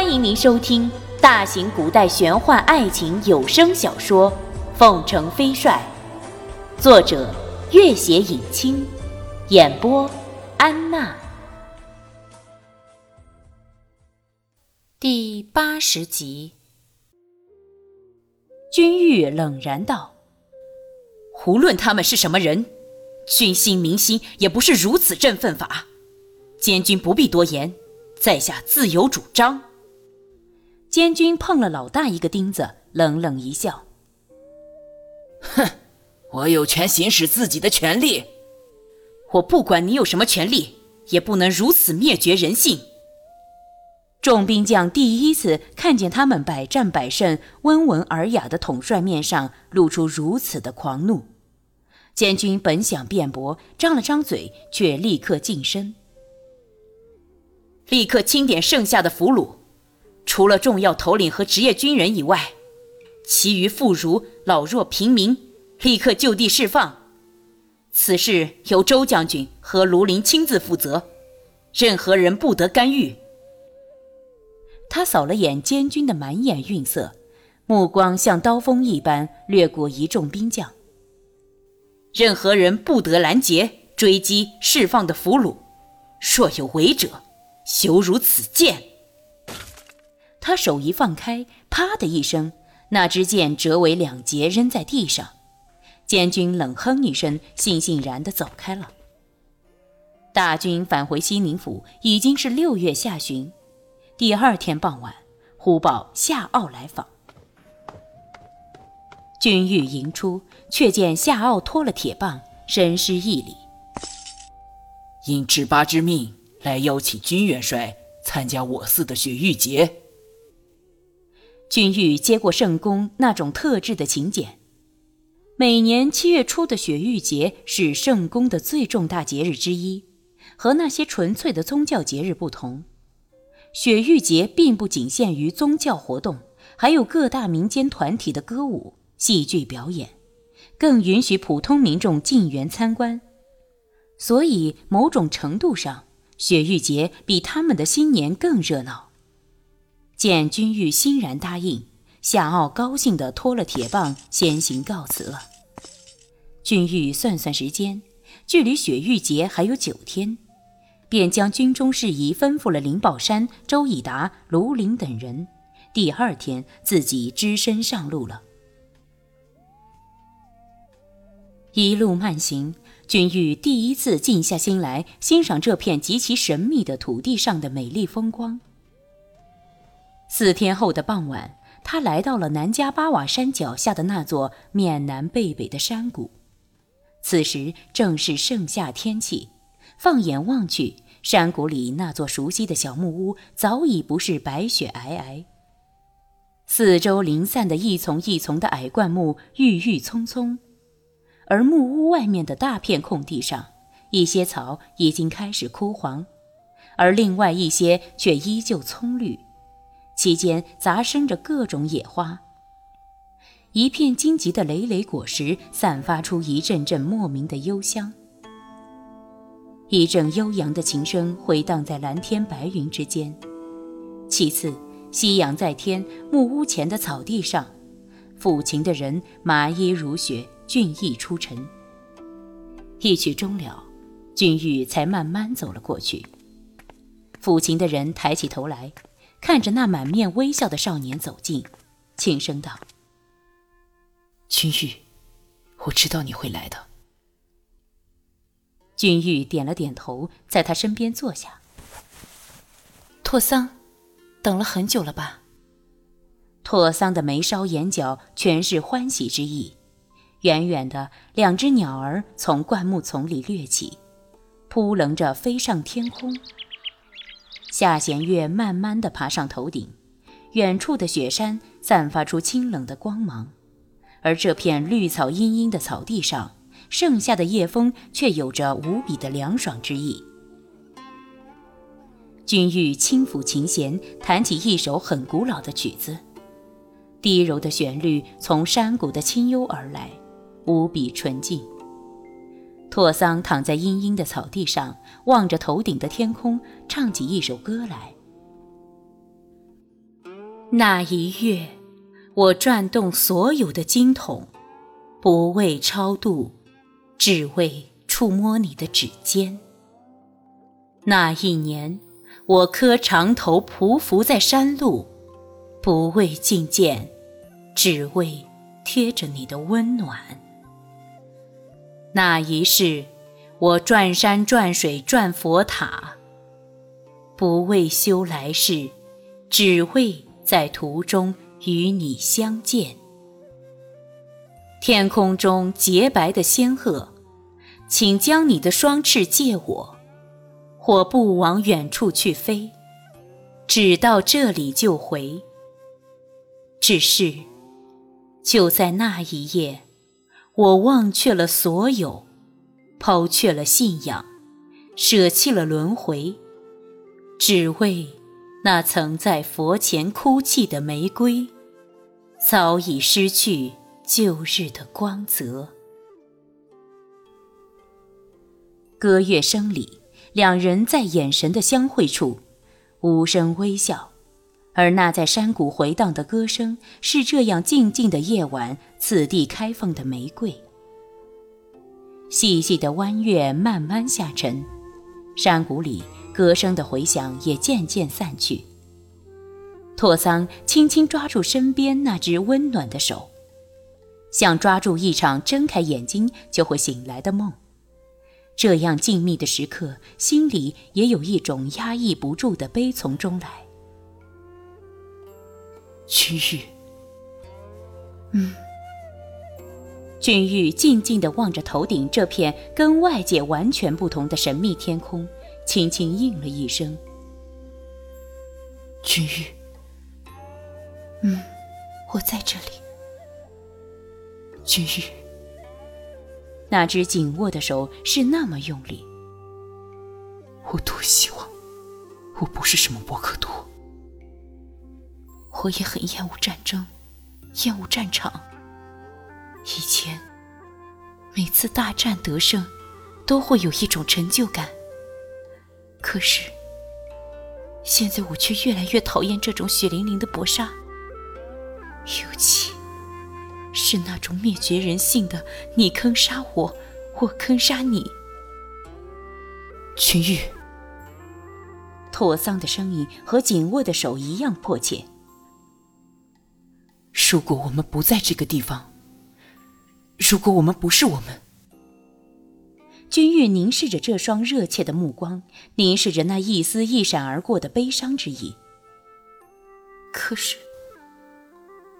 欢迎您收听大型古代玄幻爱情有声小说《凤城飞帅》，作者：月写影清，演播：安娜。第八十集，君玉冷然道：“无论他们是什么人，君心民心也不是如此振奋法。监军不必多言，在下自有主张。”监军碰了老大一个钉子，冷冷一笑：“哼，我有权行使自己的权利。我不管你有什么权利，也不能如此灭绝人性。”众兵将第一次看见他们百战百胜、温文尔雅的统帅面上露出如此的狂怒。监军本想辩驳，张了张嘴，却立刻噤声：“立刻清点剩下的俘虏。”除了重要头领和职业军人以外，其余妇孺、老弱、平民，立刻就地释放。此事由周将军和卢林亲自负责，任何人不得干预。他扫了眼监军的满眼愠色，目光像刀锋一般掠过一众兵将。任何人不得拦截、追击释放的俘虏，若有违者，羞辱此剑。他手一放开，啪的一声，那支箭折为两截，扔在地上。监军冷哼一声，悻悻然地走开了。大军返回西宁府，已经是六月下旬。第二天傍晚，忽报夏傲来访。君欲迎出，却见夏傲脱了铁棒，深施一礼：“应智八之命，来邀请君元帅参加我寺的雪玉节。”君玉接过圣宫那种特制的请柬。每年七月初的雪玉节是圣宫的最重大节日之一，和那些纯粹的宗教节日不同，雪玉节并不仅限于宗教活动，还有各大民间团体的歌舞、戏剧表演，更允许普通民众进园参观。所以，某种程度上，雪玉节比他们的新年更热闹。见君玉欣然答应，夏傲高兴地拖了铁棒，先行告辞了。君玉算算时间，距离雪玉节还有九天，便将军中事宜吩咐了林宝山、周以达、卢林等人。第二天，自己只身上路了。一路慢行，君玉第一次静下心来欣赏这片极其神秘的土地上的美丽风光。四天后的傍晚，他来到了南迦巴瓦山脚下的那座面南背北的山谷。此时正是盛夏天气，放眼望去，山谷里那座熟悉的小木屋早已不是白雪皑皑，四周零散的一丛一丛的矮灌木郁郁葱葱，而木屋外面的大片空地上，一些草已经开始枯黄，而另外一些却依旧葱绿。其间杂生着各种野花，一片荆棘的累累果实散发出一阵阵莫名的幽香。一阵悠扬的琴声回荡在蓝天白云之间。其次，夕阳在天，木屋前的草地上，抚琴的人麻衣如雪，俊逸出尘。一曲终了，君玉才慢慢走了过去。抚琴的人抬起头来。看着那满面微笑的少年走近，轻声道：“君玉，我知道你会来的。”君玉点了点头，在他身边坐下。拓桑，等了很久了吧？拓桑的眉梢眼角全是欢喜之意。远远的，两只鸟儿从灌木丛里掠起，扑棱着飞上天空。夏弦月慢慢地爬上头顶，远处的雪山散发出清冷的光芒，而这片绿草茵茵的草地上，盛夏的夜风却有着无比的凉爽之意。君玉轻抚琴弦，弹起一首很古老的曲子，低柔的旋律从山谷的清幽而来，无比纯净。拓桑躺在阴阴的草地上，望着头顶的天空，唱起一首歌来。那一月，我转动所有的经筒，不为超度，只为触摸你的指尖。那一年，我磕长头匍匐在山路，不为觐见，只为贴着你的温暖。那一世，我转山转水转佛塔，不为修来世，只为在途中与你相见。天空中洁白的仙鹤，请将你的双翅借我。我不往远处去飞，只到这里就回。只是，就在那一夜，我忘却了所有，抛却了信仰，舍弃了轮回，只为那曾在佛前哭泣的玫瑰，早已失去旧日的光泽。歌乐声里。两人在眼神的相会处，无声微笑，而那在山谷回荡的歌声，是这样静静的夜晚，此地开放的玫瑰。细细的弯月慢慢下沉，山谷里歌声的回响也渐渐散去。拓桑轻轻抓住身边那只温暖的手，像抓住一场睁开眼睛就会醒来的梦。这样静谧的时刻，心里也有一种压抑不住的悲从中来。君玉，嗯。君玉静静地望着头顶这片跟外界完全不同的神秘天空，轻轻应了一声：“君玉。”“嗯，我在这里。”君玉。那只紧握的手是那么用力。我多希望我不是什么博克多。我也很厌恶战争，厌恶战场。以前每次大战得胜，都会有一种成就感。可是现在我却越来越讨厌这种血淋淋的搏杀，尤其。是那种灭绝人性的，你坑杀我，我坑杀你。群玉，拓桑的声音和紧握的手一样迫切。如果我们不在这个地方，如果我们不是我们，君玉凝视着这双热切的目光，凝视着那一丝一闪而过的悲伤之意。可是，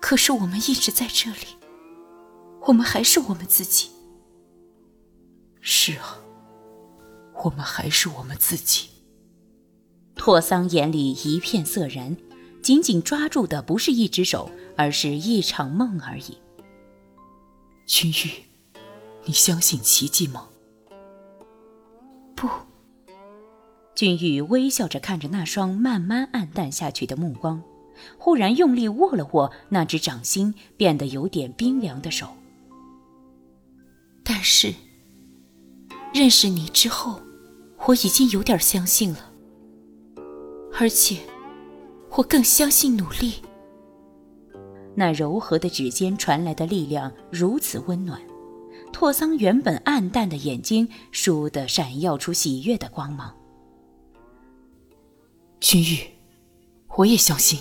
可是我们一直在这里。我们还是我们自己。是啊，我们还是我们自己。拓桑眼里一片色然，紧紧抓住的不是一只手，而是一场梦而已。君玉，你相信奇迹吗？不。君玉微笑着看着那双慢慢暗淡下去的目光，忽然用力握了握那只掌心变得有点冰凉的手。但是，认识你之后，我已经有点相信了，而且，我更相信努力。那柔和的指尖传来的力量如此温暖，拓桑原本暗淡的眼睛倏地闪耀出喜悦的光芒。君玉，我也相信。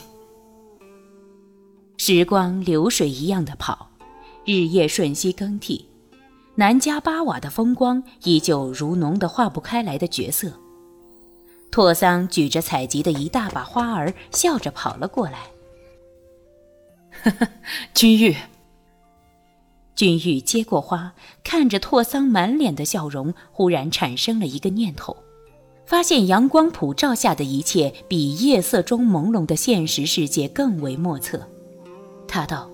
时光流水一样的跑，日夜瞬息更替。南迦巴瓦的风光依旧如浓得化不开来的角色。拓桑举着采集的一大把花儿，笑着跑了过来。呵呵，君玉。君玉接过花，看着拓桑满脸的笑容，忽然产生了一个念头，发现阳光普照下的一切比夜色中朦胧的现实世界更为莫测。他道：“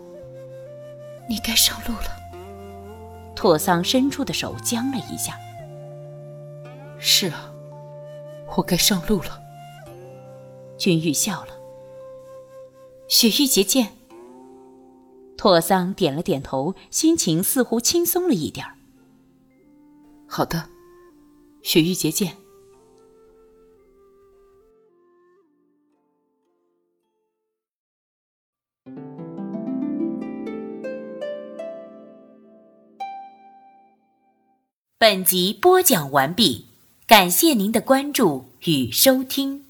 你该上路了。”拓桑伸出的手僵了一下。是啊，我该上路了。君玉笑了。雪玉节见。拓桑点了点头，心情似乎轻松了一点。好的。雪玉节见。本集播讲完毕。感谢您的关注与收听。